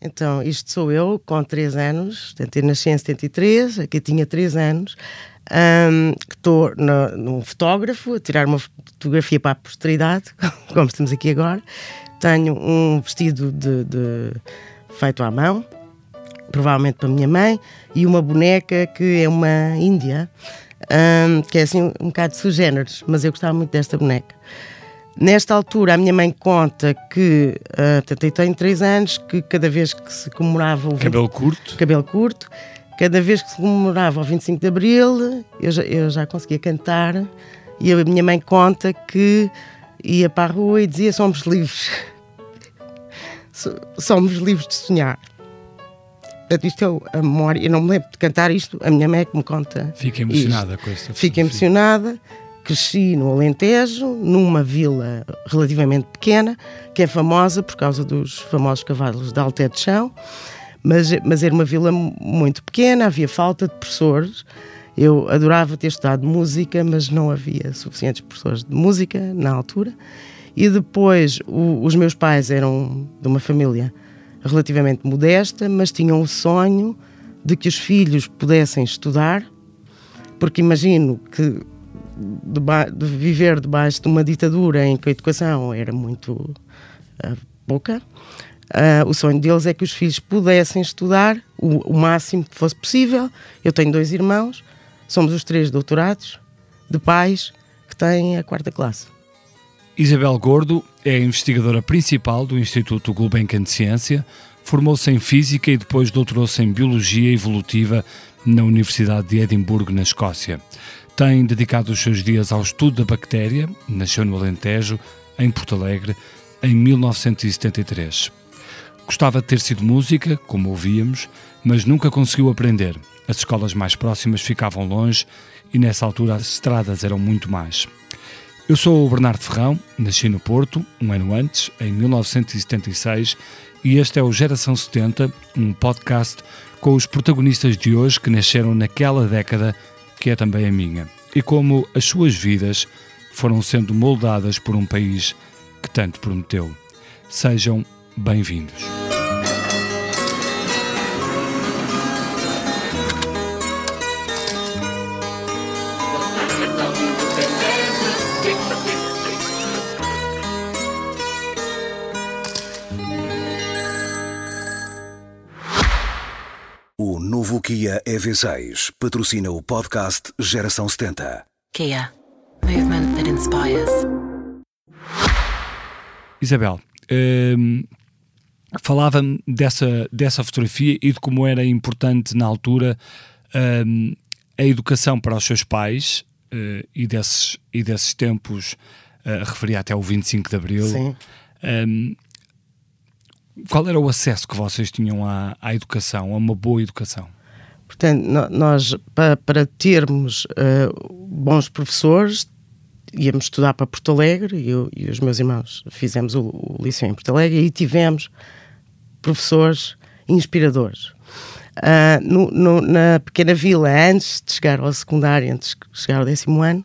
Então, isto sou eu, com 3 anos, eu nasci em 73, aqui tinha 3 anos, um, que estou num fotógrafo, a tirar uma fotografia para a posteridade, como estamos aqui agora. Tenho um vestido de, de feito à mão, provavelmente para a minha mãe, e uma boneca que é uma índia, um, que é assim um bocado de sugêneros, mas eu gostava muito desta boneca. Nesta altura, a minha mãe conta que, uh, eu tenho 3 anos, que cada vez que se comemorava o. 20... Cabelo curto? Cabelo curto. Cada vez que se comemorava o 25 de Abril, eu já, eu já conseguia cantar, e a minha mãe conta que ia para a rua e dizia: Somos livres. Somos livres de sonhar. Portanto, isto é a memória. Eu não me lembro de cantar isto, a minha mãe é que me conta. Fica emocionada isto. com isso. Fica emocionada cresci no Alentejo, numa vila relativamente pequena, que é famosa por causa dos famosos cavalos de alté de chão, mas, mas era uma vila muito pequena, havia falta de professores. Eu adorava ter estudado música, mas não havia suficientes professores de música na altura. E depois, o, os meus pais eram de uma família relativamente modesta, mas tinham o sonho de que os filhos pudessem estudar, porque imagino que de, de, viver debaixo de uma ditadura em que a educação era muito uh, pouca. Uh, o sonho deles é que os filhos pudessem estudar o, o, máximo que fosse possível. Eu tenho dois irmãos, somos os três doutorados de pais que têm a quarta classe. Isabel Gordo é a investigadora principal do Instituto Gulbenkian de Ciência, formou-se em Física e depois doutorou-se em Biologia Evolutiva na Universidade de Edimburgo, na Escócia. Tem dedicado os seus dias ao estudo da bactéria, nasceu no Alentejo, em Porto Alegre, em 1973. Gostava de ter sido música, como ouvíamos, mas nunca conseguiu aprender. As escolas mais próximas ficavam longe e nessa altura as estradas eram muito mais. Eu sou o Bernardo Ferrão, nasci no Porto, um ano antes, em 1976, e este é o Geração 70, um podcast com os protagonistas de hoje que nasceram naquela década que é também a minha, e como as suas vidas foram sendo moldadas por um país que tanto prometeu. Sejam bem-vindos. Novo Kia EV6 patrocina o podcast Geração 70. Kia. Movement that inspires. Isabel, hum, falava-me dessa, dessa fotografia e de como era importante na altura hum, a educação para os seus pais uh, e, desses, e desses tempos, uh, referia até o 25 de Abril. Sim. Um, qual era o acesso que vocês tinham à, à educação, a uma boa educação? Portanto, nós, para, termos uh, bons professores, íamos estudar para Porto Alegre, eu, e os meus irmãos fizemos o, o liceu em Porto Alegre, e tivemos professores inspiradores. Uh, no, no, na pequena vila, antes de chegar ao secundário, antes de chegar ao décimo ano,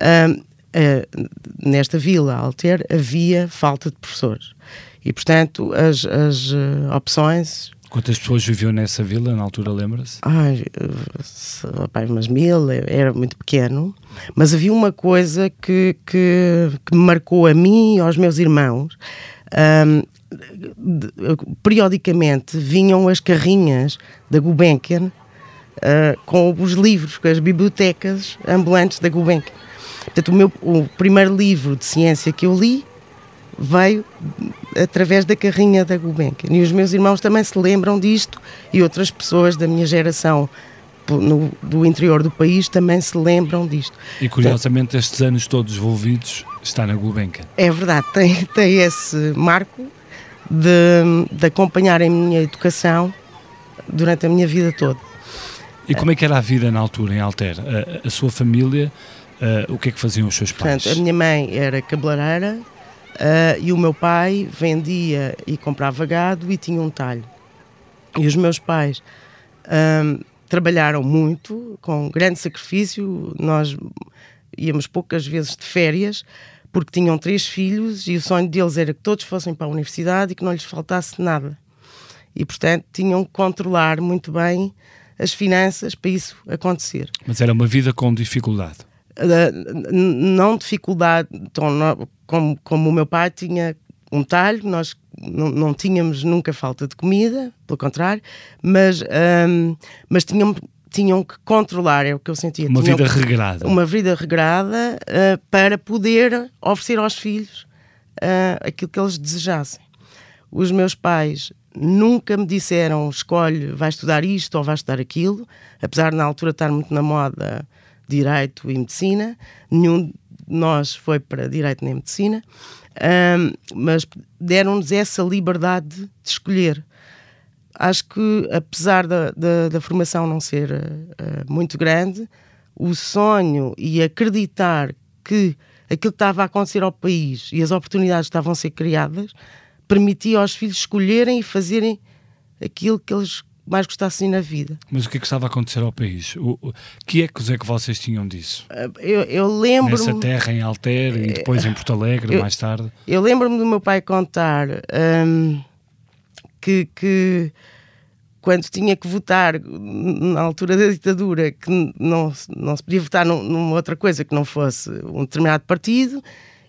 uh, uh, nesta vila, Alter, havia falta de professores. E, portanto, as, as opções Quantas pessoas viviam nessa vila na altura, lembra-se? Ai, pai, umas mil, era muito pequeno. Mas havia uma coisa que, que, que me marcou a mim e aos meus irmãos. Um, de, periodicamente vinham as carrinhas da Gulbenkian uh, com os livros, com as bibliotecas ambulantes da Gulbenkian. Portanto, o, meu, o primeiro livro de ciência que eu li veio através da carrinha da Gulbenkian. E os meus irmãos também se lembram disto e outras pessoas da minha geração no, do interior do país também se lembram disto. E curiosamente então, estes anos todos envolvidos está na Gulbenkian. É verdade, tem, tem esse marco de, de acompanhar a minha educação durante a minha vida toda. E como é que era a vida na altura em Alter? A, a sua família, o que é que faziam os seus pais? Portanto, a minha mãe era cabeleireira, Uh, e o meu pai vendia e comprava gado e tinha um talho. E os meus pais trabalharam muito, com grande sacrifício. Nós íamos poucas vezes de férias, porque tinham três filhos e o sonho deles era que todos fossem para a universidade e que não lhes faltasse nada. e, portanto, tinham que controlar muito bem as finanças para isso acontecer. Mas era uma vida com dificuldade? Uh, não dificuldade, então, como, como o meu pai tinha um talho, nós não, não, tínhamos nunca falta de comida, pelo contrário, mas, um, mas tinham, tinham que controlar, é o que eu sentia. Uma tinham vida regrada. Uma vida regrada uh, para poder oferecer aos filhos uh, aquilo que eles desejassem. Os meus pais nunca me disseram escolhe, vai estudar isto ou vai estudar aquilo, apesar de na altura estar muito na moda direito e medicina, nenhum de nós foi para direito nem medicina, um, mas deram-nos essa liberdade de escolher. Acho que, apesar da, da, da formação não ser uh, muito grande, o sonho e acreditar que aquilo que estava a acontecer ao país e as oportunidades que estavam a ser criadas permitia aos filhos escolherem e fazerem aquilo que eles mais gostassem na vida. Mas o que é que estava a acontecer ao país? O, o que ecos é que vocês tinham disso? Ah, eu, eu lembro Nessa terra em Alter e depois em Porto Alegre, eu, mais tarde? Eu lembro-me do meu pai contar um, que, que quando tinha que votar na altura da ditadura, que não, não se podia votar num, numa outra coisa que não fosse um determinado partido,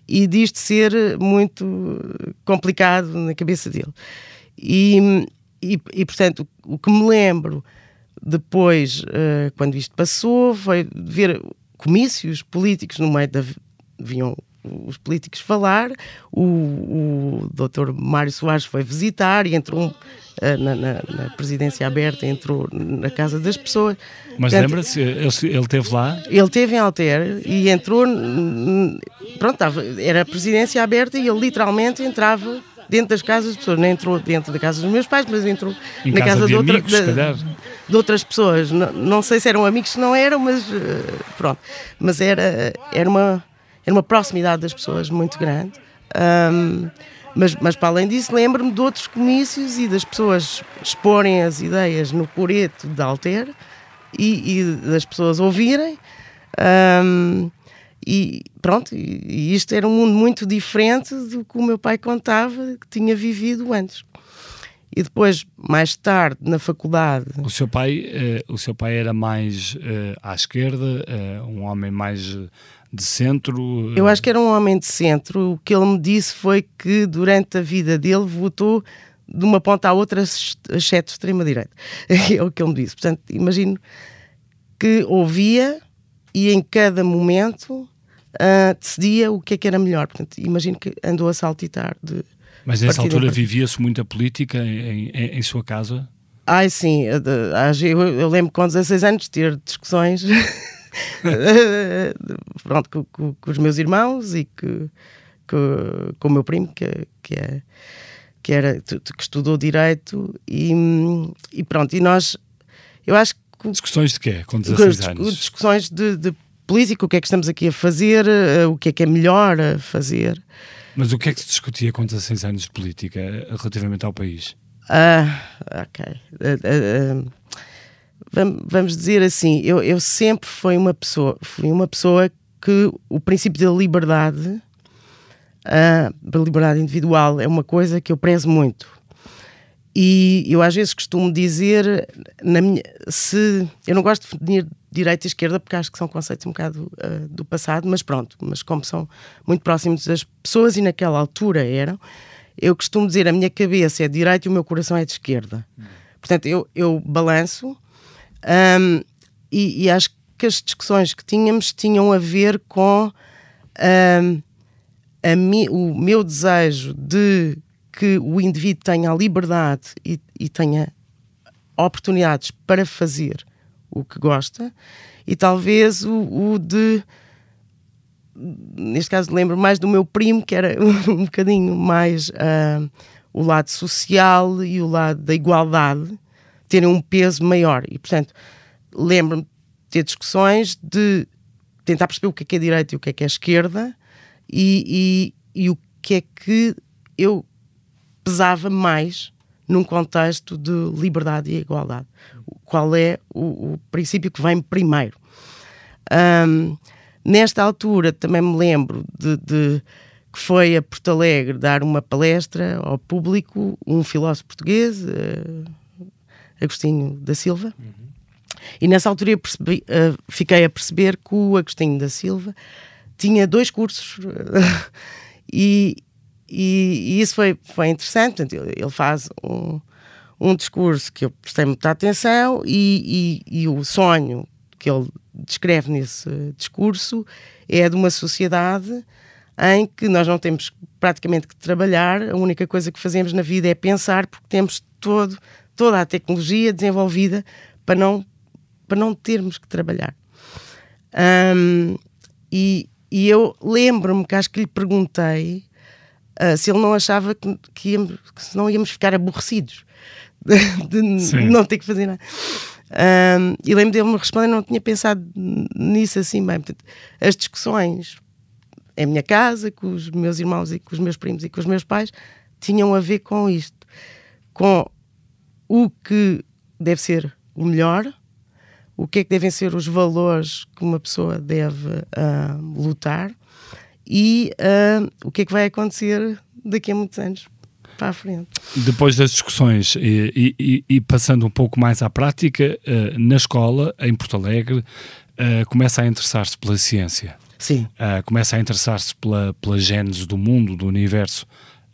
e disto ser muito complicado na cabeça dele. E, e, e portanto, o que me lembro depois, uh, quando isto passou, foi ver comícios políticos no meio da. vinham os políticos falar, o, o doutor Mário Soares foi visitar e entrou uh, na, na, na, presidência aberta, entrou na casa das pessoas. Mas lembra-se, ele, ele teve lá? Ele teve em Alter e entrou, pronto, era a presidência aberta e ele literalmente entrava dentro das casas das pessoas. Não entrou dentro da casa dos meus pais, mas entrou em na casa, casa de, de, outra, amigos, de, de, outras pessoas. Não, não, sei se eram amigos, se não eram, mas uh, pronto. Mas era, era, uma, era uma proximidade das pessoas muito grande. Um, mas, mas para além disso, lembro-me de outros comícios e das pessoas exporem as ideias no coreto de Alter e, e das pessoas ouvirem. Um, e pronto, e, isto era um mundo muito diferente do que o meu pai contava que tinha vivido antes. E depois, mais tarde, na faculdade. O seu pai, eh, o seu pai era mais eh, à esquerda, eh, um homem mais de centro? Eu acho que era um homem de centro. O que ele me disse foi que durante a vida dele votou de uma ponta à outra, exceto extrema-direita. É o que ele me disse. Portanto, imagino que ouvia e em cada momento uh, decidia o que é que era melhor. Portanto, imagino que andou a saltitar de. Mas nessa altura vivia-se muita política em, em, em, sua casa? Ai, sim. Eu, eu lembro com 16 anos de ter discussões pronto, com, com, com, os meus irmãos e que, que, com o meu primo, que, que, é, que, era, que estudou Direito, e, e pronto, e nós, eu acho que. Discussões de quê? Com 16 anos? Discussões de, de política, o que é que estamos aqui a fazer, uh, o que é que é melhor a fazer. Mas o que é que se discutia com 16 anos de política relativamente ao país? Ah, ok. Uh, uh, vamos dizer assim, eu, eu sempre fui uma pessoa, fui uma pessoa que o princípio da liberdade, a liberdade individual, é uma coisa que eu prezo muito. E eu às vezes costumo dizer, na minha, se eu não gosto de definir direita e esquerda porque acho que são conceitos um bocado uh, do passado, mas pronto, mas como são muito próximos das pessoas e naquela altura eram, eu costumo dizer a minha cabeça é de direita e o meu coração é de esquerda. Hum. Portanto, eu, eu balanço um, e, e, acho que as discussões que tínhamos tinham a ver com um, a mi, o meu desejo de que o indivíduo tenha a liberdade e, e tenha oportunidades para fazer o que gosta e talvez o, o, de neste caso lembro mais do meu primo que era um bocadinho mais uh, o lado social e o lado da igualdade terem um peso maior. E portanto lembro-me de ter discussões de tentar perceber o que é que é direita e o que é que é esquerda e, e, e o que é que eu pesava mais num contexto de liberdade e igualdade. Qual é o, o princípio que vem primeiro? Um, nesta altura também me lembro de, de que foi a Porto Alegre dar uma palestra ao público, um filósofo português, uh, Agostinho da Silva. Uhum. E nessa altura eu percebi, uh, fiquei a perceber que o Agostinho da Silva tinha dois cursos e, e, e, isso foi, foi interessante. Portanto, ele faz um, um discurso que eu prestei muita atenção e, e, e o sonho que ele descreve nesse discurso é de uma sociedade em que nós não temos praticamente que trabalhar, a única coisa que fazemos na vida é pensar, porque temos todo, toda a tecnologia desenvolvida para não, para não termos que trabalhar. Um, e, e eu lembro-me que acho que lhe perguntei uh, se ele não achava que, que, íamos, que não íamos ficar aborrecidos de, de não ter que fazer nada. Um, e lembro dele me responder, não tinha pensado nisso assim bem. Portanto, as discussões em minha casa, com os meus irmãos e com os meus primos e com os meus pais, tinham a ver com isto, com o que deve ser o melhor, o que é que devem ser os valores que uma pessoa deve uh, lutar e uh, o que é que vai acontecer daqui a muitos anos para a frente. Depois das discussões e, e, e passando um pouco mais à prática, uh, na escola, em Porto Alegre, começa a interessar-se pela ciência. Sim. Uh, começa a interessar-se pela, pela gênese do mundo, do universo.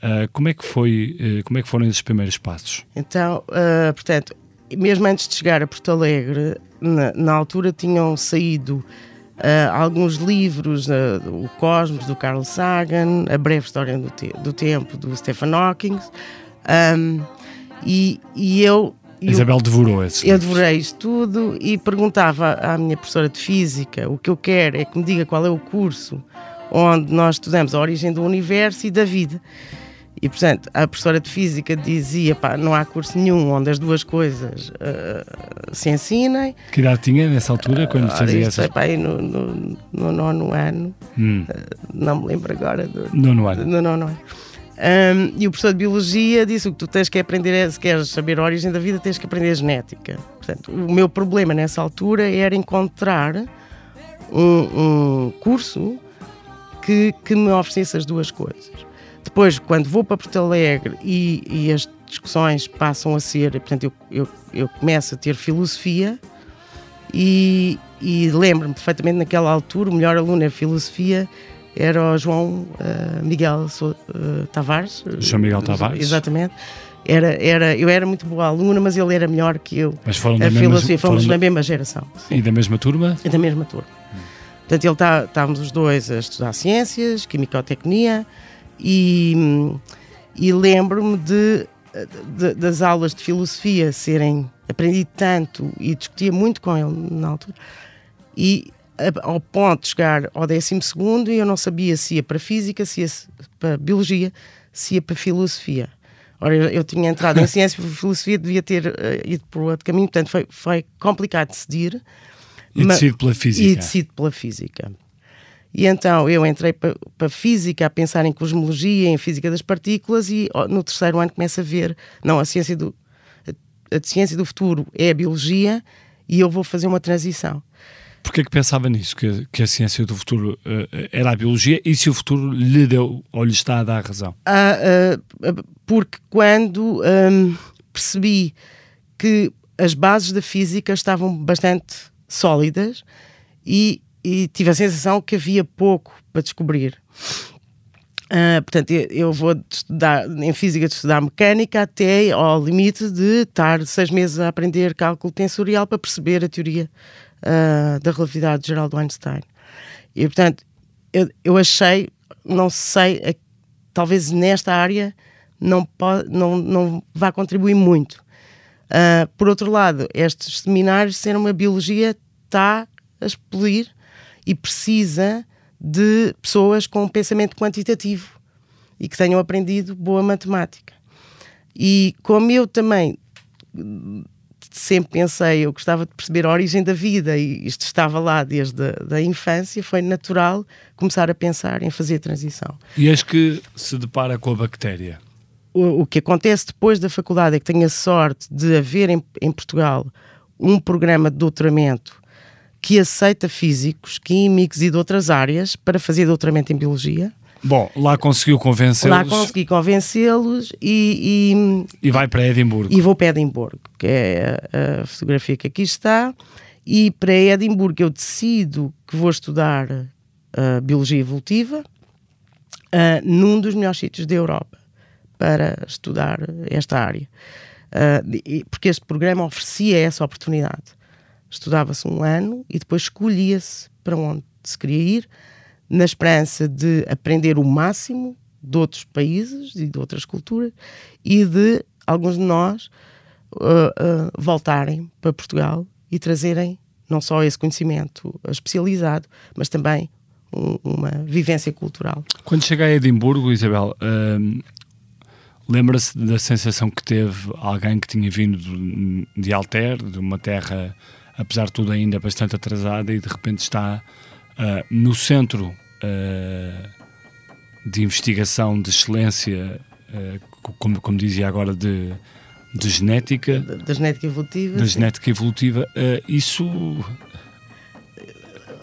Uh, como é que foi, uh, como é que foram esses primeiros passos? Então, portanto, mesmo antes de chegar a Porto Alegre, na, na altura tinham saído alguns livros, o Cosmos do Carl Sagan, a breve história do, te do tempo do Stephen Hawking, um, e, e eu Isabel devorou esse. Eu devorei isto tudo e perguntava à minha professora de física: o que eu quero é que me diga qual é o curso onde nós estudamos a origem do universo e da vida. E, portanto, a professora de física dizia: pá, não há curso nenhum onde as duas coisas uh, se ensinem. Que idade tinha nessa altura, quando uh, fazia essa? Pá, no, no, no, nono ano, hum. uh, não me lembro agora. Do, nono ano. No nono ano. Um, e o professor de Biologia disse o que tu tens que aprender é, se queres saber a origem da vida, tens que aprender genética. Portanto, o meu problema nessa altura era encontrar um, um curso que, que me oferecesse as duas coisas. Depois, quando vou para Porto Alegre e, e as discussões passam a ser, portanto, eu, eu, eu começo a ter filosofia e, e lembro-me perfeitamente naquela altura, o melhor aluno é filosofia era o João uh, Miguel uh, Tavares. João Miguel Tavares. Exatamente. Era, era, eu era muito boa aluna, mas ele era melhor que eu. Mas foram da, mesma, filosofia, fomos da mesma geração. Sim. E da mesma turma? E da mesma turma. Hum. Portanto, ele tá, estávamos os dois a estudar ciências, quimicotecnia, e, e lembro-me de, de, das aulas de filosofia serem. Aprendi tanto e discutia muito com ele na altura. E ao ponto de chegar ao 12 e eu não sabia se ia para Física, se ia para Biologia, se ia para Filosofia. Ora, eu, tinha entrado em Ciência e Filosofia, devia ter uh, ido por outro caminho, portanto foi, foi complicado decidir. E decido pela Física. E decido pela Física. E então eu entrei para, para Física a pensar em cosmologia, em Física das Partículas e no terceiro ano começo a ver, não, a ciência do, a, a ciência do futuro é a Biologia e eu vou fazer uma transição. Porquê que pensava nisso, que, que a ciência do futuro uh, era a biologia e se o futuro lhe deu ou lhe está a dar razão? Ah, uh, porque quando um, percebi que as bases da física estavam bastante sólidas e, e tive a sensação que havia pouco para descobrir. Uh, portanto, eu vou estudar em física de estudar mecânica até ao limite de estar seis meses a aprender cálculo tensorial para perceber a teoria uh, da relatividade geral do Einstein. E, portanto, eu, eu achei, não sei, talvez nesta área não, pode, não, não vá contribuir muito. Uh, por outro lado, estes seminários, sendo uma biologia, está a explodir e precisa de pessoas com um pensamento quantitativo e que tenham aprendido boa matemática. E como eu também sempre pensei, eu gostava de perceber a origem da vida e isto estava lá desde a da infância, foi natural começar a pensar em fazer transição. E és que se depara com a bactéria? O, o, que acontece depois da faculdade é que tenho a sorte de haver em, em Portugal um programa de doutoramento que aceita físicos, químicos e de outras áreas para fazer doutoramento em biologia. Bom, lá conseguiu convencê-los. Lá consegui convencê-los e, e, e. vai para Edimburgo. E vou para Edimburgo, que é a, a fotografia que aqui está. E para Edimburgo eu decido que vou estudar uh, Biologia Evolutiva uh, num dos melhores sítios da Europa para estudar esta área. Uh, porque este programa oferecia essa oportunidade. Estudava-se um ano e depois escolhia-se para onde se queria ir, na esperança de aprender o máximo de outros países e de outras culturas e de alguns de nós uh, uh, voltarem para Portugal e trazerem não só esse conhecimento especializado, mas também um, uma vivência cultural. Quando cheguei a Edimburgo, Isabel, lembra-se da sensação que teve alguém que tinha vindo de, de Alter, de uma terra, apesar de tudo ainda bastante atrasada, e de repente está uh, no centro uh, de investigação de excelência, como, como dizia agora, de de genética. Da, da genética evolutiva. Da sim. genética evolutiva. Uh, isso.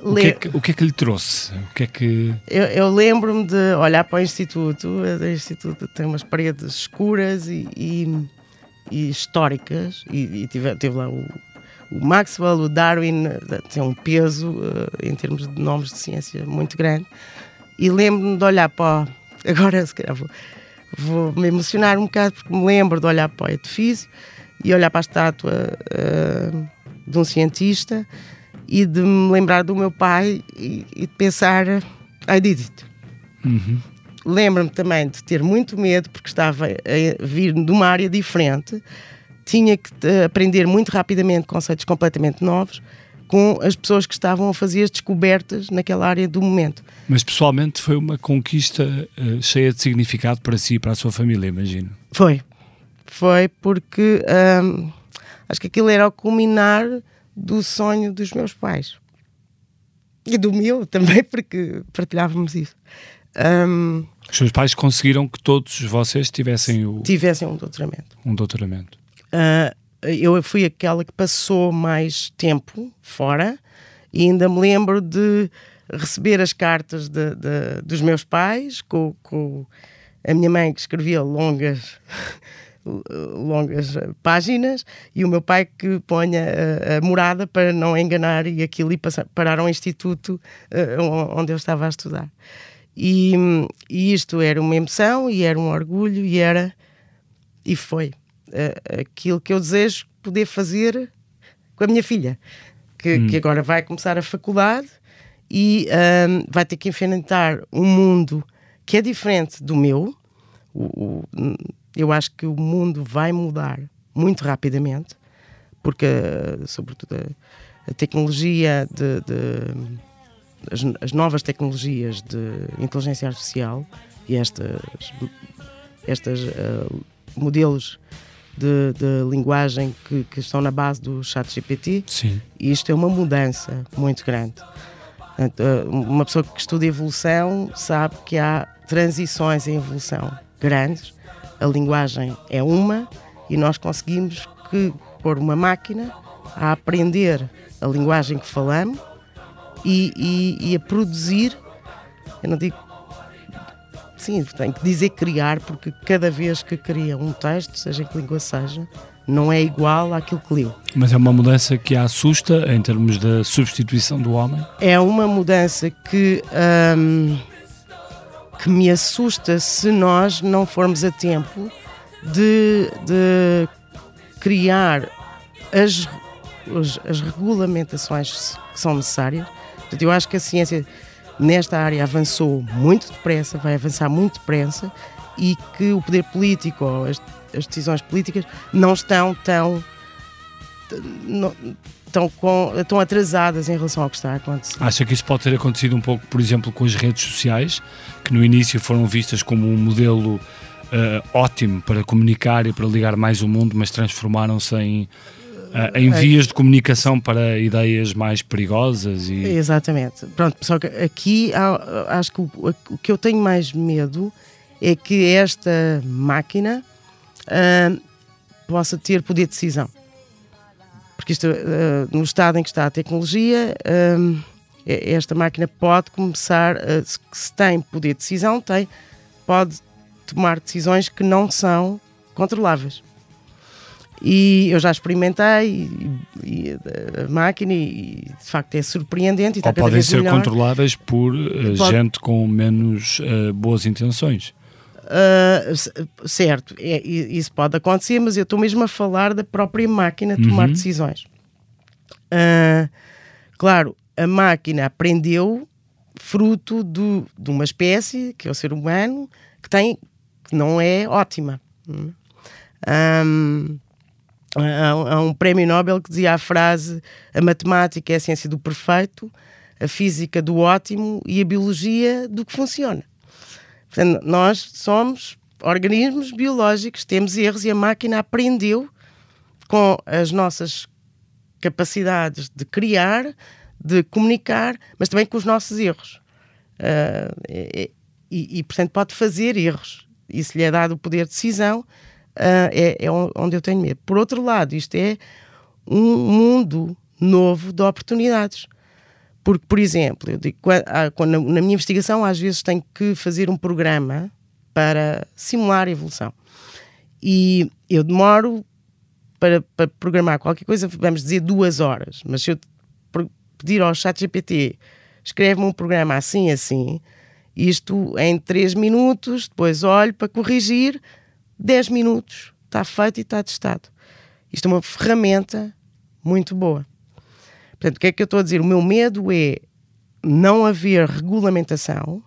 O que, é que, o que, é que, lhe trouxe? O que é que... Eu, eu lembro-me de olhar para o Instituto. O Instituto tem umas paredes escuras e, e, e históricas. E, e tive, teve lá o, o, Maxwell, o Darwin, tem um peso uh, em termos de nomes de ciência muito grande. E lembro-me de olhar para. Agora, se calhar, vou, vou me emocionar um bocado porque me lembro de olhar para o edifício e olhar para a estátua uh, de um cientista e de me lembrar do meu pai e, e de pensar I did it. Uhum. Lembro-me também de ter muito medo porque estava a vir de uma área diferente, tinha que eh, aprender muito rapidamente conceitos completamente novos com as pessoas que estavam a fazer as descobertas naquela área do momento. Mas pessoalmente foi uma conquista uh, cheia de significado para si e para a sua família, imagino. Foi. Foi porque um, acho que aquilo era o culminar do sonho dos meus pais. E do meu também, porque partilhávamos isso. Um, Os seus pais conseguiram que todos vocês tivessem o... Tivessem um doutoramento. Um doutoramento. Uh, eu fui aquela que passou mais tempo fora e ainda me lembro de receber as cartas de, de, dos meus pais com, com, a minha mãe que escrevia longas longas páginas e o meu pai que ponha a, a morada para não enganar e aquilo e parar ao instituto uh, onde eu estava a estudar. E, e isto era uma emoção e era um orgulho e era e foi uh, aquilo que eu desejo poder fazer com a minha filha, que, hum. que agora vai começar a faculdade e um, vai ter que enfrentar um mundo que é diferente do meu. O, o, eu acho que o mundo vai mudar muito rapidamente, porque, sobretudo, a, a tecnologia de, de as, as, novas tecnologias de inteligência artificial e estas, estas uh, modelos de, de linguagem que, que, estão na base do chat GPT. Sim. E isto é uma mudança muito grande. Eh, uma pessoa que estuda evolução sabe que há transições em evolução grandes. A linguagem é uma e nós conseguimos que pôr uma máquina a aprender a linguagem que falamos e, e, e a produzir. Eu não digo sim, tem que dizer criar, porque cada vez que cria um texto, seja em que língua seja, não é igual àquilo que leu. Mas é uma mudança que a assusta em termos da substituição do homem? É uma mudança que, hum, que me assusta se nós não formos a tempo de, de criar as, as, as regulamentações que são necessárias. Portanto, eu acho que a ciência nesta área avançou muito depressa, vai avançar muito depressa e que o poder político ou as, as decisões políticas não estão tão, não, tão, com, tão atrasadas em relação ao que está a acontecer. Acha que isso pode ter acontecido um pouco, por exemplo, com as redes sociais, que no início foram vistas como um modelo uh, ótimo para comunicar e para ligar mais o mundo, mas transformaram-se em em vias de comunicação para ideias mais perigosas e exatamente. Pronto só que aqui acho que o, o que eu tenho mais medo é que esta máquina uh, possa ter poder de decisão. Porque isto uh, no estado em que está a tecnologia é- esta máquina pode começar, se tem poder de decisão, tem, pode tomar decisões que não são controláveis. E eu já experimentei e, e a máquina e de facto é surpreendente e Ou podem ser melhor. controláveis por eh, Pode- gente com menos eh, boas intenções. Uh, certo, é, isso pode acontecer, mas eu estou mesmo a falar da própria máquina tomar Uhum. decisões. Uh, claro, a máquina aprendeu fruto do, de uma espécie, que é o ser humano, que, tem, que não é ótima. Hum. Um, há, há um prémio Nobel que dizia a frase: a matemática é a ciência do perfeito, a física do ótimo e a biologia do que funciona. Portanto, nós somos organismos biológicos, temos erros e a máquina aprendeu com as nossas capacidades de criar, de comunicar, mas também com os nossos erros. É- é- e, e, portanto, pode fazer erros. E se lhe é dado o poder de decisão, ah, é, é on- onde eu tenho medo. Por outro lado, isto é um mundo novo de oportunidades. Porque, por exemplo, eu digo, ah, na- minha investigação, às vezes tenho que fazer um programa para simular a evolução. E eu demoro para, para programar qualquer coisa, vamos dizer duas horas. Mas se eu pedir ao chat GPT, escreve-me um programa assim, assim, isto em três minutos, depois olho para corrigir, 10 minutos, está feito e está testado. Isto é uma ferramenta muito boa. Portanto, o que é que eu estou a dizer? O meu medo é não haver regulamentação,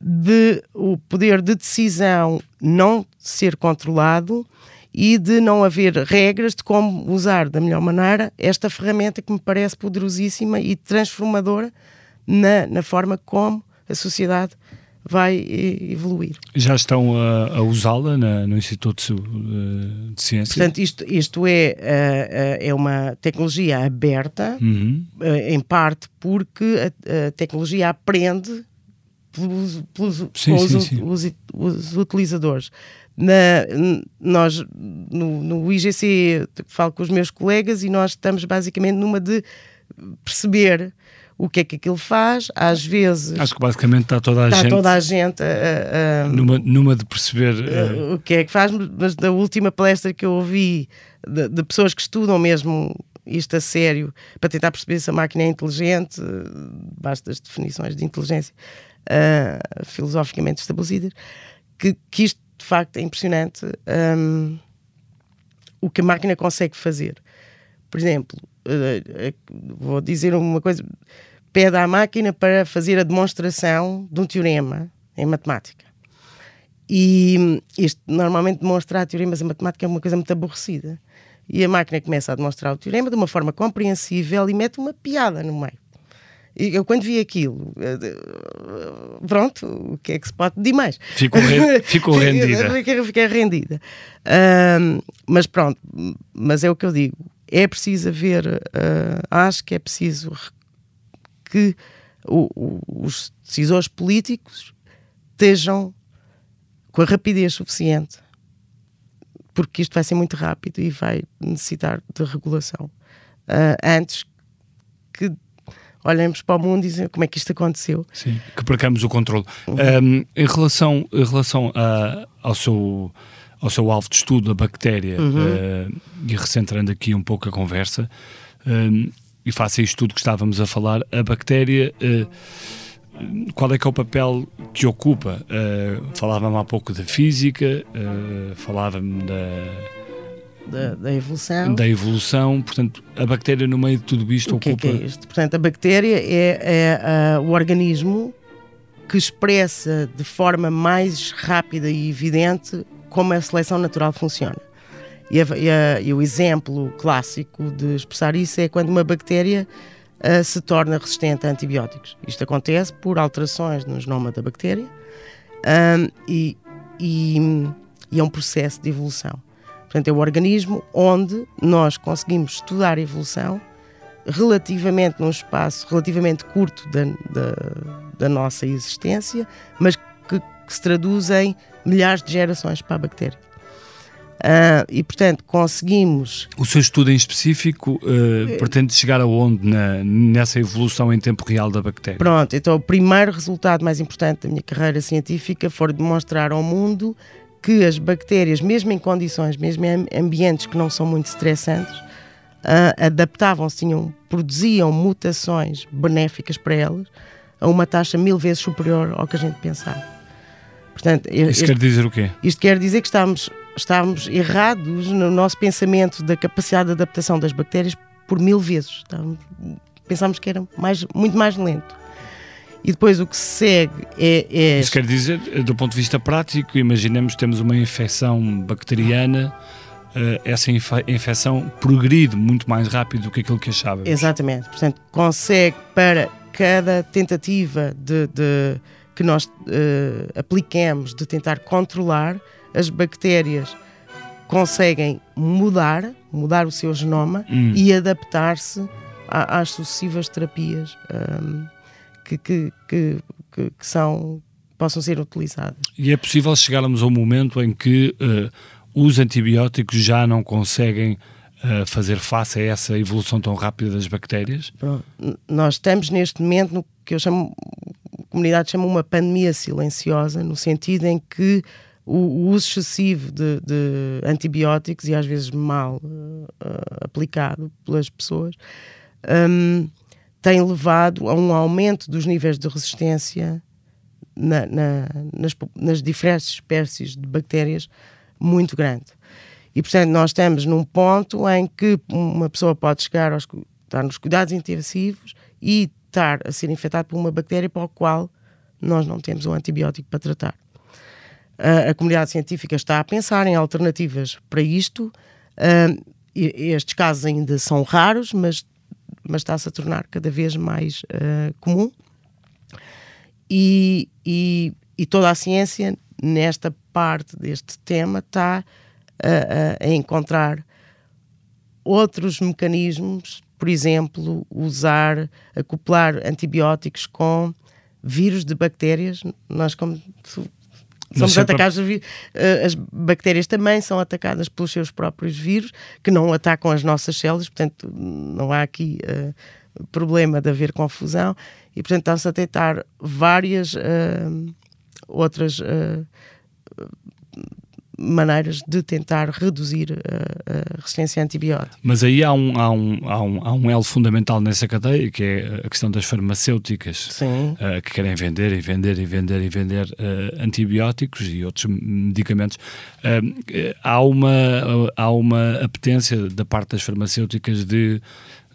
de o poder de decisão não ser controlado e de não haver regras de como usar da melhor maneira esta ferramenta que me parece poderosíssima e transformadora na, na forma como a sociedade vai eh, evoluir. Já estão a, a usá-la no Instituto de, de Ciência? Portanto, isto, isto é, eh, eh, é uma tecnologia aberta, Uhum. eh, em parte porque a, a tecnologia aprende pelos, pelos- Sim, os, sim, os- os utilizadores. Na, nós, no, no IGC, falo com os meus colegas e nós estamos basicamente numa de perceber o que é que aquilo faz. Às vezes Acho que basicamente está toda a está gente toda a gente a- a- numa, numa de perceber. eh, o que é que faz, mas da última palestra que eu ouvi de, de pessoas que estudam mesmo isto a sério para tentar perceber se a máquina é inteligente, basta as definições de inteligência uh, filosoficamente estabelecidas, que, que isto de facto é impressionante um, o que a máquina consegue fazer. Por exemplo, uh, uh, vou dizer uma coisa: pede à máquina para fazer a demonstração de um teorema em matemática. E hum, isto normalmente demonstrar teoremas em matemática é uma coisa muito aborrecida. E a máquina começa a demonstrar o teorema de uma forma compreensível e mete uma piada no meio. E eu, quando vi aquilo, eh, eh, pronto, o que é que se pode pedir mais? Ficou re- ficou rendida. Fiquei, rendida. Ahm, mas pronto, mas é o que eu digo. É preciso haver, ah, acho que é preciso re- que o- o- os decisores políticos estejam com a rapidez suficiente, porque isto vai ser muito rápido e vai necessitar de regulação. Ah, antes que olhemos para o mundo e dizem como é que isto aconteceu. Sim, que percamos o controle. Um, em relação, em relação a- ao, seu, ao seu alvo de estudo, a bactéria, Uhum. uh, e recentrando aqui um pouco a conversa, um, e face a isto tudo que estávamos a falar, a bactéria, uh, qual é que é o papel que ocupa? Uh, Falava-me há pouco da física, uh, falava-me da, Da, da evolução. da evolução, portanto, a bactéria no meio de tudo isto O que é ocupa... que é isto? Portanto, a bactéria é, é, o organismo que expressa de forma mais rápida e evidente como a seleção natural funciona. E, a- e a- e o exemplo clássico de expressar isso é quando uma bactéria ah, se torna resistente a antibióticos. Isto acontece por alterações no genoma da bactéria ah, e, e- e é um processo de evolução. Portanto, é o organismo onde nós conseguimos estudar a evolução relativamente num espaço relativamente curto da, da, da nossa existência, mas que, que se traduz em milhares de gerações para a bactéria. Uh, e, portanto, conseguimos. O seu estudo em específico uh, pretende chegar aonde na, nessa evolução em tempo real da bactéria? Pronto, então o primeiro resultado mais importante da minha carreira científica foi demonstrar ao mundo que as bactérias, mesmo em condições, mesmo em ambientes que não são muito estressantes, uh, adaptavam-se, produziam mutações benéficas para elas a uma taxa mil vezes superior ao que a gente pensava. Portanto, Isso este, quer dizer o quê? Isto quer dizer que estamos, estamos errados no nosso pensamento da capacidade de adaptação das bactérias por mil vezes. Estamos, pensámos que era mais, muito mais lento. E depois o que se segue é, é. Isso quer dizer, do ponto de vista prático, imaginemos que temos uma infecção bacteriana, uh, essa infecção progride muito mais rápido do que aquilo que achávamos. Exatamente. Portanto, consegue para cada tentativa de, de que nós uh, apliquemos de tentar controlar, as bactérias conseguem mudar, mudar o seu genoma hum. e adaptar-se às sucessivas terapias um, que, que, que, que, são, possam ser utilizadas. E é possível chegarmos ao momento em que uh, os antibióticos já não conseguem uh, fazer face a essa evolução tão rápida das bactérias? Pronto. Nós estamos neste momento no que eu chamo comunidade chama uma pandemia silenciosa, no sentido em que o, o uso excessivo de, de, antibióticos e às vezes mal uh, aplicado pelas pessoas um, tem levado a um aumento dos níveis de resistência na, na, nas, nas diferentes espécies de bactérias muito grande. E portanto, nós estamos num ponto em que uma pessoa pode chegar aos, estar nos cuidados intensivos e estar a ser infectado por uma bactéria para a qual nós não temos um antibiótico para tratar. Uh, a comunidade científica está a pensar em alternativas para isto. Uh, estes casos ainda são raros, mas, mas está-se a tornar cada vez mais uh, comum. E, e, e, toda a ciência, nesta parte deste tema, está a, a encontrar outros mecanismos por exemplo, usar, acoplar antibióticos com vírus de bactérias. Nós, como somos atacados, eh, as bactérias também são atacadas pelos seus próprios vírus, que não atacam as nossas células, portanto, não há aqui uh, problema de haver confusão. E, portanto, está-se a tentar várias uh, outras. Uh, maneiras de tentar reduzir a, a, resistência a antibióticos. Mas aí há um, há, um, há, um, há um elo fundamental nessa cadeia, que é a questão das farmacêuticas, uh, que querem vender e vender e vender e vender uh, antibióticos e outros medicamentos. Uh, há, uma, há uma apetência da parte das farmacêuticas de,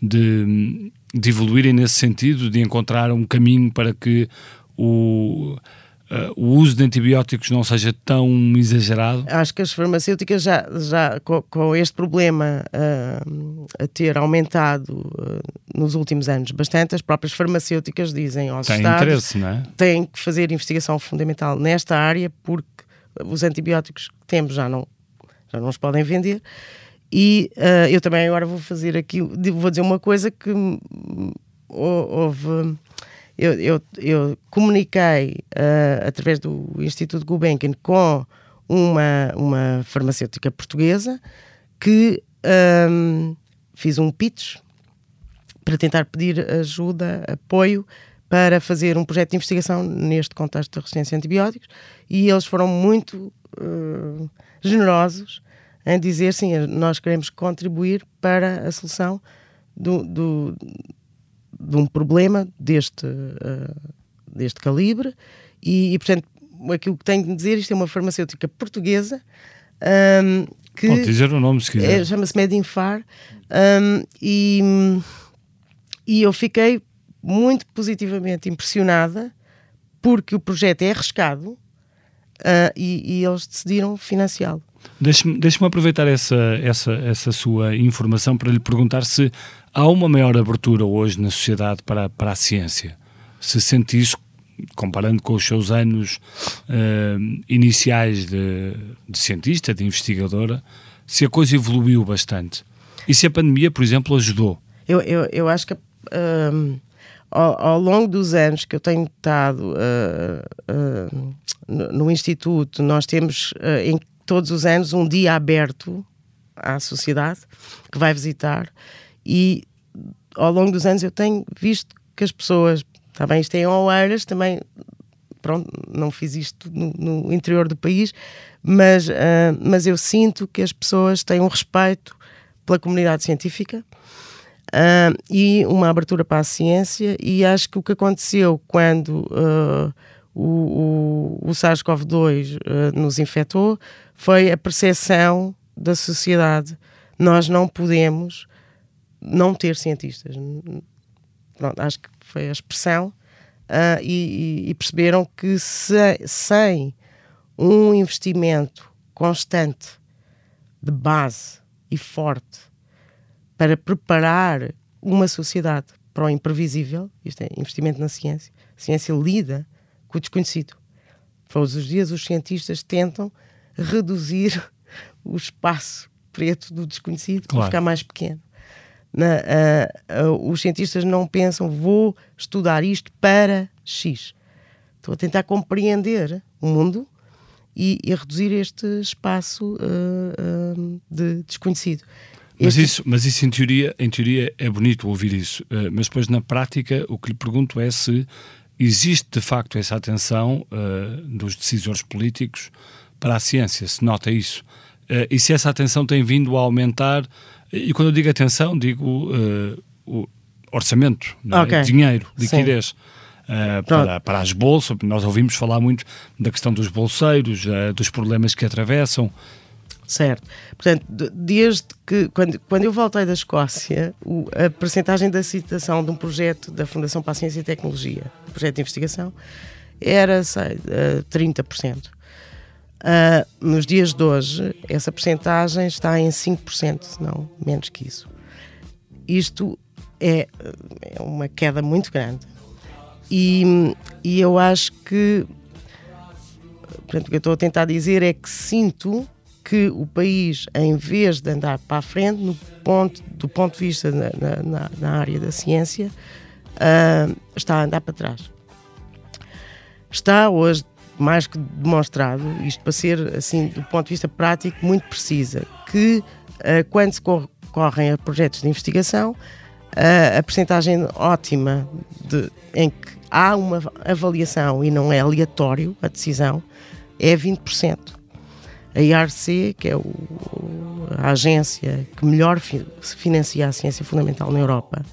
de, de evoluírem nesse sentido, de encontrar um caminho para que o uh, o uso de antibióticos não seja tão exagerado? Acho que as farmacêuticas já, já com, com este problema uh, a ter aumentado uh, nos últimos anos bastante, as próprias farmacêuticas dizem aos Tem Estados interesse, não é? têm que fazer investigação fundamental nesta área porque os antibióticos que temos já não, já não os podem vender. E eu também agora vou fazer aqui, vou dizer uma coisa que houve eu, eu, eu comuniquei uh, através do Instituto Gulbenkian com uma, uma farmacêutica portuguesa que um, fiz um pitch para tentar pedir ajuda, apoio para fazer um projeto de investigação neste contexto da resistência a antibióticos e eles foram muito uh, generosos em dizer sim, nós queremos contribuir para a solução do, do, de um problema deste, uh, deste calibre e, e, portanto, aquilo que tenho de dizer, isto é uma farmacêutica portuguesa um, que... Pode dizer o nome se quiser. É, Chama-se Medinfar um, e, e eu fiquei muito positivamente impressionada porque o projeto é arriscado uh, e, e eles decidiram financiá-lo. Deixe-me deixe aproveitar essa, essa, essa sua informação para lhe perguntar se há uma maior abertura hoje na sociedade para, para a ciência. Se sente isso, comparando com os seus anos uh, iniciais de, de cientista, de investigadora, se a coisa evoluiu bastante. E se a pandemia, por exemplo, ajudou? Eu, eu, eu acho que uh, ao, ao, longo dos anos que eu tenho estado uh, no, no, Instituto, nós temos todos os anos um dia aberto à sociedade que vai visitar e ao longo dos anos eu tenho visto que as pessoas, está bem, isto é em Oeiras, também, pronto, não fiz isto no, no interior do país, mas, uh, mas eu sinto que as pessoas têm um respeito pela comunidade científica uh, e uma abertura para a ciência e acho que o que aconteceu quando uh, o, o, o SARS-CoV-2 nos infectou foi a percepção da sociedade. Nós não podemos não ter cientistas. Pronto, acho que foi a expressão. Uh, e, e, perceberam que se, sem um investimento constante de base e forte para preparar uma sociedade para o imprevisível, isto é investimento na ciência, a ciência lida com o desconhecido. Todos os dias os cientistas tentam reduzir o espaço preto do desconhecido claro. para ficar mais pequeno. Na, uh, uh, os cientistas não pensam, vou estudar isto para X. Estou a tentar compreender o mundo e, e reduzir este espaço uh, de desconhecido. Mas, este... isso, mas isso em teoria, em teoria é bonito ouvir isso, mas depois na prática o que lhe pergunto é se existe de facto essa atenção dos decisores políticos para a ciência, se nota isso. e se essa atenção tem vindo a aumentar e quando eu digo atenção, digo uh, o orçamento, é? okay. dinheiro, liquidez. Uh, para, para as bolsas, nós ouvimos falar muito da questão dos bolseiros, uh, dos problemas que atravessam. Certo. Portanto, desde que, quando, quando eu voltei da Escócia, o, a percentagem da citação de um projeto da Fundação para a Ciência e Tecnologia, projeto de investigação, era, sei, uh, 30%. Uh, nos dias de hoje, essa percentagem está em 5%, se não menos que isso. Isto é, é uma queda muito grande. E, e eu acho que portanto, o que eu estou a tentar dizer é que sinto que o país, em vez de andar para a frente, no ponto, do ponto de vista na, na, na área da ciência, uh, está a andar para trás. Está hoje mais que demonstrado, isto para ser, assim, do ponto de vista prático, muito precisa, que uh, quando se correm a projetos de investigação, uh, a percentagem ótima de, em que há uma avaliação e não é aleatório a decisão, é 20%. A IRC, que é o, a agência que melhor fi, financia a ciência fundamental na Europa,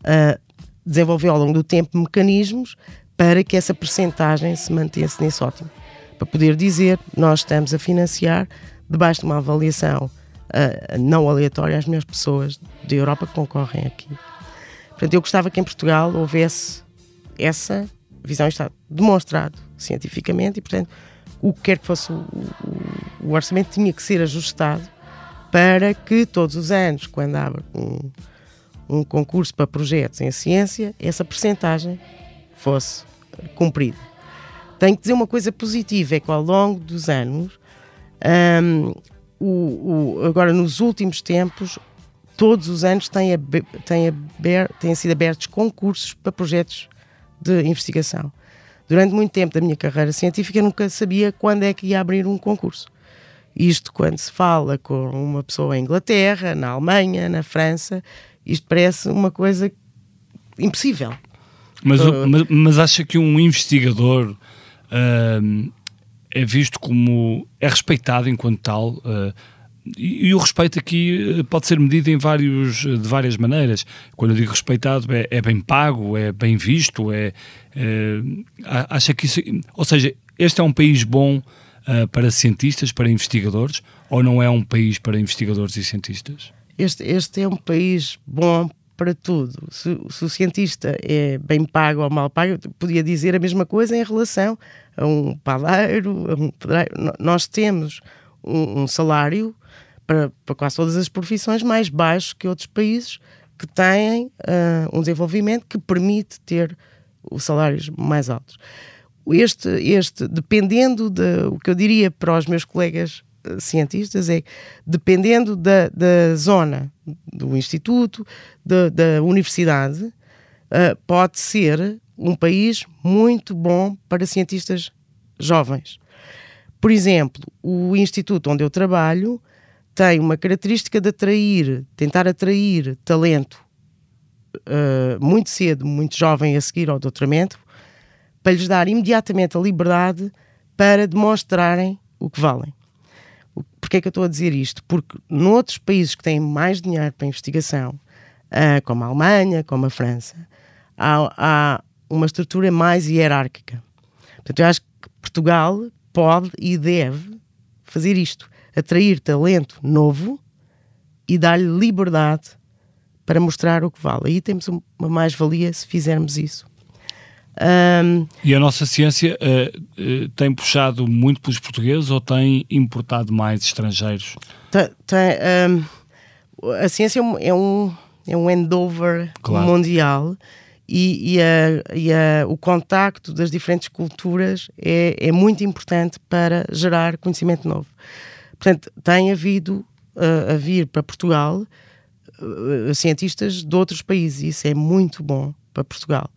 uh, desenvolveu ao longo do tempo mecanismos para que essa percentagem se mantesse nesse ótimo. Para poder dizer, nós estamos a financiar, debaixo de uma avaliação uh, não aleatória, as melhores pessoas da Europa que concorrem aqui. Portanto, eu gostava que em Portugal houvesse essa visão, está demonstrado cientificamente, e, portanto, o que quer que fosse o, o orçamento tinha que ser ajustado para que todos os anos, quando abre um, um concurso para projetos em ciência, essa percentagem fosse cumprido. Tenho que dizer uma coisa positiva, é que ao longo dos anos, um, o, o, agora nos últimos tempos, todos os anos têm, têm, aber, têm sido abertos concursos para projetos de investigação. Durante muito tempo da minha carreira científica, eu nunca sabia quando é que ia abrir um concurso. Isto quando se fala com uma pessoa em Inglaterra, na Alemanha, na França, isto parece uma coisa impossível. Mas, uh, mas, mas, acha que um investigador uh, é visto como. é respeitado enquanto tal? Uh, e, e, o respeito aqui pode ser medido em vários, de várias maneiras. Quando eu digo respeitado, é, é bem pago, é bem visto, é, é, acha que isso. Ou seja, este é um país bom uh, para cientistas, para investigadores, ou não é um país para investigadores e cientistas? Este, este é um país bom para tudo. Se, se, o cientista é bem pago ou mal pago, podia dizer a mesma coisa em relação a um padeiro, a um pedreiro. Nós temos um, um salário para, para, quase todas as profissões mais baixo que outros países que têm uh, um desenvolvimento que permite ter os salários mais altos. Este, este dependendo de o que eu diria para os meus colegas cientistas é dependendo da, da zona do instituto, da, da universidade, uh, pode ser um país muito bom para cientistas jovens. Por exemplo, o instituto onde eu trabalho tem uma característica de atrair, tentar atrair talento uh, muito cedo, muito jovem a seguir ao doutoramento, para lhes dar imediatamente a liberdade para demonstrarem o que valem. Porquê é que eu estou a dizer isto? Porque noutros países que têm mais dinheiro para investigação, uh, como a Alemanha, como a França, há, há uma estrutura mais hierárquica. Portanto, eu acho que Portugal pode e deve fazer isto: atrair talento novo e dar-lhe liberdade para mostrar o que vale. Aí temos uma mais-valia se fizermos isso. Um, e a nossa ciência uh, uh, tem puxado muito pelos portugueses ou tem importado mais estrangeiros? Tem, tem, um, a ciência é um, é um endover claro. mundial e, e, a, e a, o contacto das diferentes culturas é, é, muito importante para gerar conhecimento novo. Portanto, tem havido uh, a vir para Portugal cientistas de outros países e isso é muito bom para Portugal.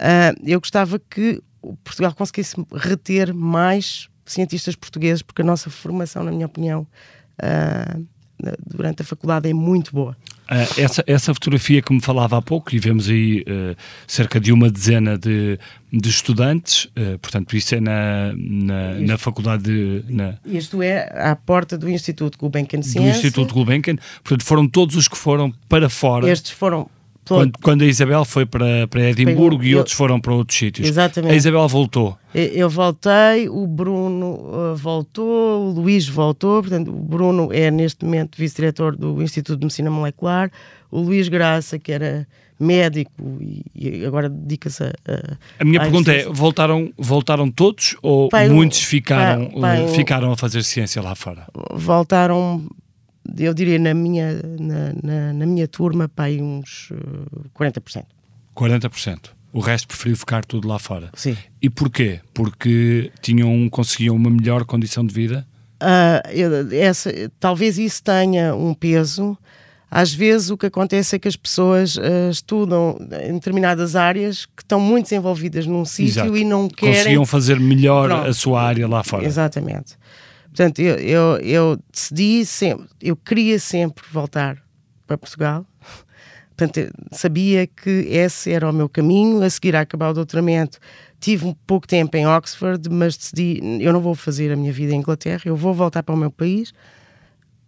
Uh, eu gostava que Portugal conseguisse reter mais cientistas portugueses, porque a nossa formação, na minha opinião, uh, durante a faculdade é muito boa. Uh, essa, essa fotografia que me falava há pouco, e vemos aí uh, cerca de uma dezena de, de estudantes, uh, portanto, isso é na, na, isto, na faculdade. De, na... Isto é à porta do Instituto Gulbenkian Ciência. Do Instituto Gulbenkian, portanto, foram todos os que foram para fora. Estes foram quando, quando, a Isabel foi para, para Edimburgo e outros foram para outros sítios. Exatamente. A Isabel voltou. Eu voltei, o Bruno uh, voltou, o Luís voltou. Portanto, o Bruno é neste momento vice-diretor do Instituto de Medicina Molecular. O Luís Graça, que era médico e, agora dedica-se a, a. A minha pergunta é: voltaram, voltaram todos ou pai, muitos ficaram, pai, pai, ficaram a fazer ciência lá fora? Voltaram eu diria na minha, na, na, na minha turma, aí uns uh, 40%. 40%. O resto preferiu ficar tudo lá fora. Sim. E porquê? Porque tinham, conseguiam uma melhor condição de vida? Uh, essa, talvez isso tenha um peso. Às vezes o que acontece é que as pessoas uh, estudam em determinadas áreas que estão muito desenvolvidas num sítio e não querem... Conseguiam fazer melhor Pronto. a sua área lá fora. Exatamente. Portanto, eu, eu, eu decidi sempre, eu queria sempre voltar para Portugal. Portanto, sabia que esse era o meu caminho. A seguir a acabar o doutoramento, tive um pouco tempo em Oxford, mas decidi, eu não vou fazer a minha vida em Inglaterra, eu vou voltar para o meu país,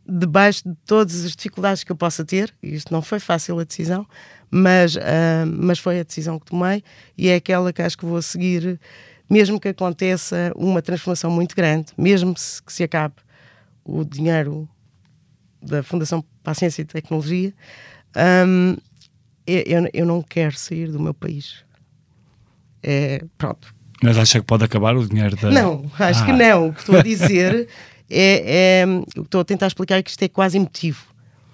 debaixo de todas as dificuldades que eu possa ter. Isto não foi fácil a decisão, mas, uh, mas foi a decisão que tomei e é aquela que acho que vou seguir mesmo que aconteça uma transformação muito grande, mesmo que se acabe o dinheiro da Fundação para a Ciência e Tecnologia, um, eu, eu não quero sair do meu país. É, pronto. Mas acha que pode acabar o dinheiro da. Não, acho ah. que não. O que estou a dizer é, é. O que estou a tentar explicar é que isto é quase emotivo.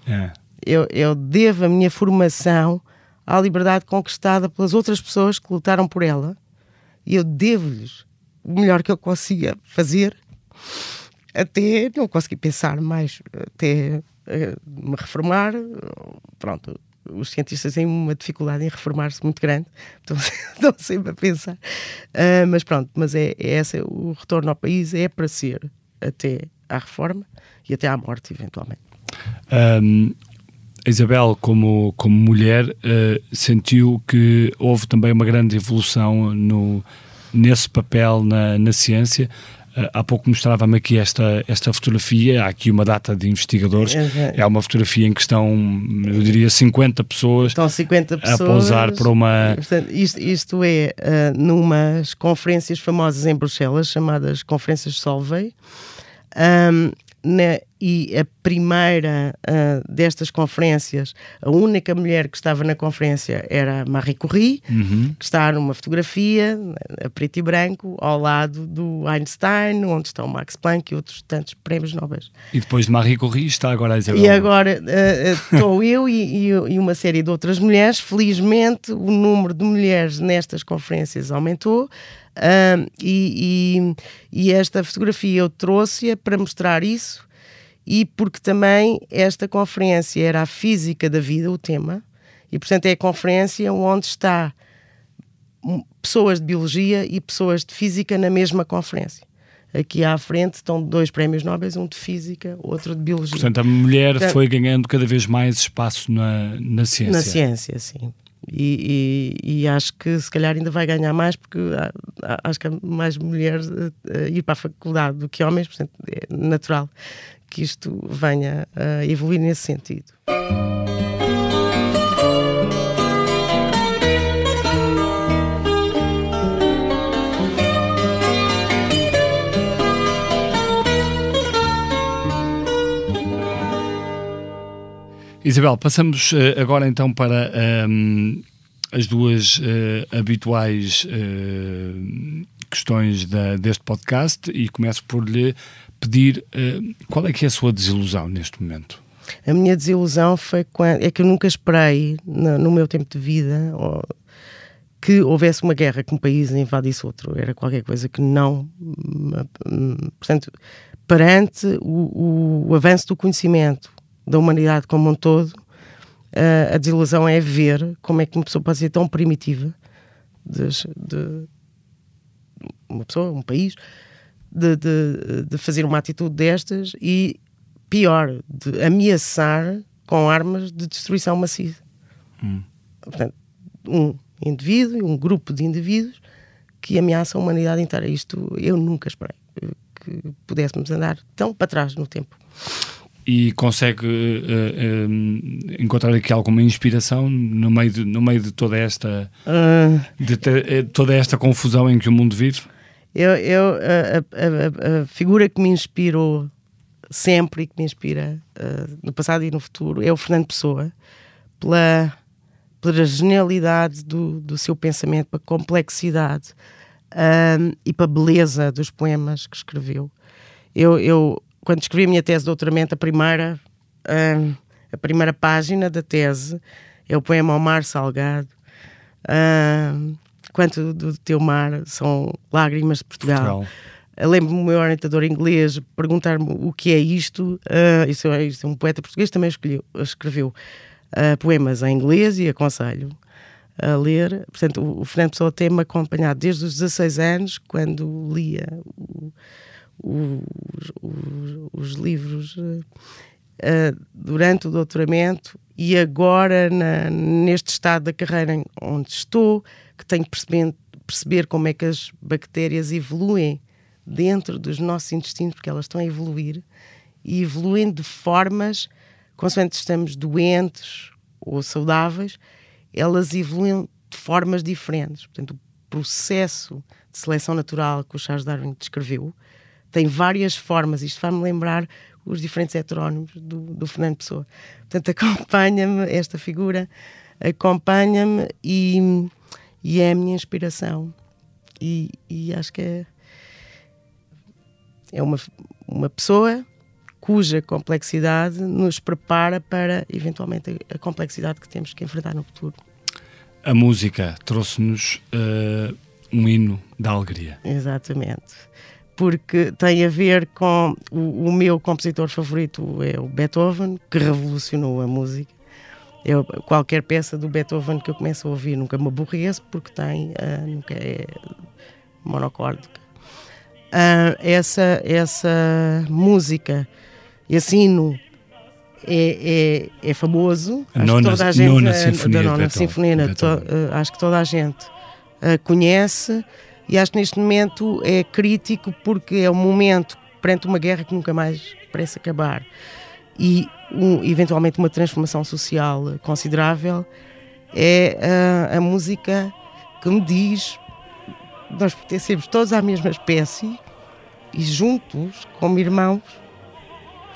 É. Eu, eu devo a minha formação à liberdade conquistada pelas outras pessoas que lutaram por ela e eu devo-lhes o melhor que eu consiga fazer até não conseguir pensar mais, até uh, me reformar. Pronto, os cientistas têm uma dificuldade em reformar-se muito grande, estão, estão sempre a pensar. Uh, mas pronto, mas é, é o retorno ao país é para ser até à reforma e até à morte, eventualmente. Um, Isabel, como, como mulher, uh, sentiu que houve também uma grande evolução no, nesse papel na, na ciência. Uh, há pouco mostrava-me aqui esta, esta fotografia, há aqui uma data de investigadores, uhum. é uma fotografia em que estão, eu diria, 50 pessoas, estão 50 pessoas a pousar para uma... Portanto, isto, isto é uh, numas conferências famosas em Bruxelas, chamadas Conferências Solvay, um, na, e a primeira uh, destas conferências, a única mulher que estava na conferência era Marie Curie, uhum. que está numa fotografia a preto e branco ao lado do Einstein, onde estão Max Planck e outros tantos prémios Nobel. E depois de Marie Curie está agora a Isabel. E agora uh, estou eu e, e, uma série de outras mulheres. Felizmente o número de mulheres nestas conferências aumentou. Uh, e, e, e, esta fotografia eu trouxe-a para mostrar isso e porque também esta conferência era a física da vida, o tema, e portanto é a conferência onde está pessoas de biologia e pessoas de física na mesma conferência. aqui à frente estão dois prémios Nobel, um de Física, outro de Biologia. Portanto, a mulher Portanto, foi ganhando cada vez mais espaço na, na ciência. Na ciência, sim. E, e, e, acho que se calhar ainda vai ganhar mais porque acho que há mais mulheres a, ir para a faculdade do que homens, portanto é natural que isto venha a evoluir nesse sentido. Isabel, passamos uh, agora então para um, ehm, as duas uh, habituais uh, questões da, deste podcast e começo por lhe pedir qual é que é a sua desilusão neste momento. A minha desilusão foi quando, é que eu nunca esperei no, no meu tempo de vida ou, que houvesse uma guerra que um país invadisse outro. Era qualquer coisa que não. Portanto, perante o, o, avanço do conhecimento, da humanidade como um todo, uh, a desilusão é ver como é que uma pessoa pode ser tão primitiva, de, de uma pessoa, um país, de, de, de, fazer uma atitude destas e, pior, de ameaçar com armas de destruição massiva. Hum. Portanto, um indivíduo, um grupo de indivíduos que ameaçam a humanidade inteira. Isto eu nunca esperei que pudéssemos andar tão para trás no tempo e consegue uh, encontrar aqui alguma inspiração no meio de, no meio de toda esta uh, de te, toda esta confusão em que o mundo vive? Eu, eu a, a, a, figura que me inspirou sempre e que me inspira no passado e no futuro é o Fernando Pessoa pela pela genialidade do, do seu pensamento, pela complexidade e pela beleza dos poemas que escreveu. Eu, eu quando escrevi a minha tese de doutoramento, a primeira, uh, a primeira página da tese é o poema Ao Mar Salgado. Uh, quanto do teu mar são lágrimas de Portugal. Portugal. Lembro-me o meu orientador inglês perguntar-me o que é isto. Uh, isso, é, isso é um poeta português também escolheu, escreveu uh, poemas em inglês e aconselho a ler. Portanto, o, o Fernando Pessoa tem-me acompanhado desde os 16 anos, quando lia o, os, os, os livros uh, durante o doutoramento e agora na, neste estado da carreira onde estou, que tenho que perceber, perceber como é que as bactérias evoluem dentro dos nossos intestinos, porque elas estão a evoluir e evoluem de formas, consoante estamos doentes ou saudáveis, elas evoluem de formas diferentes. Portanto, o processo de seleção natural que o Charles Darwin descreveu tem várias formas. Isto faz-me lembrar os diferentes heterónimos do, do Fernando Pessoa. Portanto, acompanha-me esta figura, acompanha-me e, e é a minha inspiração. E, e acho que é, é uma, uma pessoa cuja complexidade nos prepara para, eventualmente, a, a complexidade que temos que enfrentar no futuro. A música trouxe-nos uh, um hino da alegria. Exatamente porque tem a ver com o, o, meu compositor favorito é o Beethoven, que revolucionou a música. Eu, qualquer peça do Beethoven que eu começo a ouvir nunca me aborreço porque tem uh, nunca é monocórdica. Uh, essa essa música, esse hino é, é, é famoso. Acho nona, que toda a gente nona sinfonia, da nona sinfonia, to, uh, acho que toda a gente conhece e acho que neste momento é crítico porque é um momento perante uma guerra que nunca mais parece acabar e um, eventualmente uma transformação social considerável. É a, a música que me diz nós pertencemos todos à mesma espécie e juntos, como irmãos,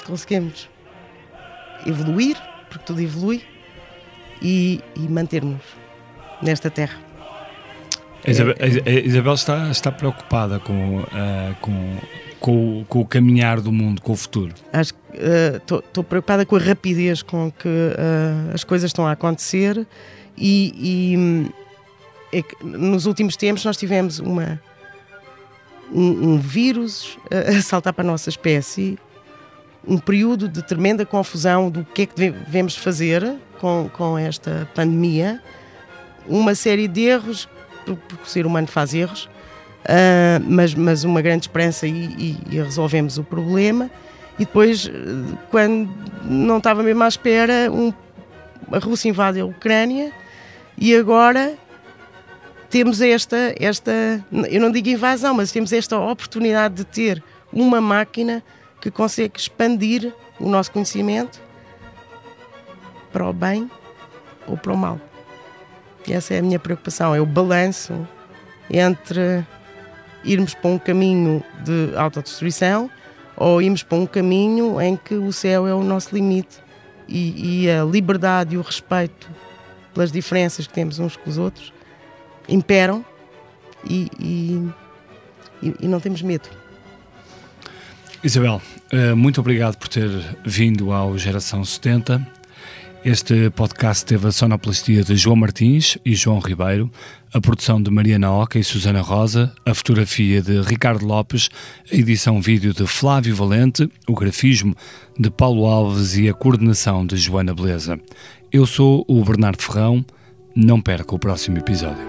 conseguimos evoluir, porque tudo evolui, e, e manter-nos nesta terra. A Isabel, a Isabel está, está preocupada com, uh, com, com, com, o caminhar do mundo, com o futuro. Acho estou uh, preocupada com a rapidez com que uh, as coisas estão a acontecer e, e é que, nos últimos tempos nós tivemos uma, um, um vírus a saltar para a nossa espécie, um período de tremenda confusão do que é que devemos fazer com, com esta pandemia, uma série de erros porque o ser humano faz erros, uh, mas, mas uma grande esperança e, e, e, resolvemos o problema. E depois, quando não estava mesmo à espera, um, a Rússia invade a Ucrânia e agora temos esta, esta, eu não digo invasão, mas temos esta oportunidade de ter uma máquina que consegue expandir o nosso conhecimento para o bem ou para o mal. E essa é a minha preocupação, é o balanço entre irmos para um caminho de autodestruição ou irmos para um caminho em que o céu é o nosso limite e, e a liberdade e o respeito pelas diferenças que temos uns com os outros imperam e, e, e não temos medo. Isabel, eh, muito obrigado por ter vindo ao Geração 70. Este podcast teve a sonoplastia de João Martins e João Ribeiro, a produção de Mariana Oca e Susana Rosa, a fotografia de Ricardo Lopes, a edição vídeo de Flávio Valente, o grafismo de Paulo Alves e a coordenação de Joana Beleza. Eu sou o Bernardo Ferrão. Não perca o próximo episódio.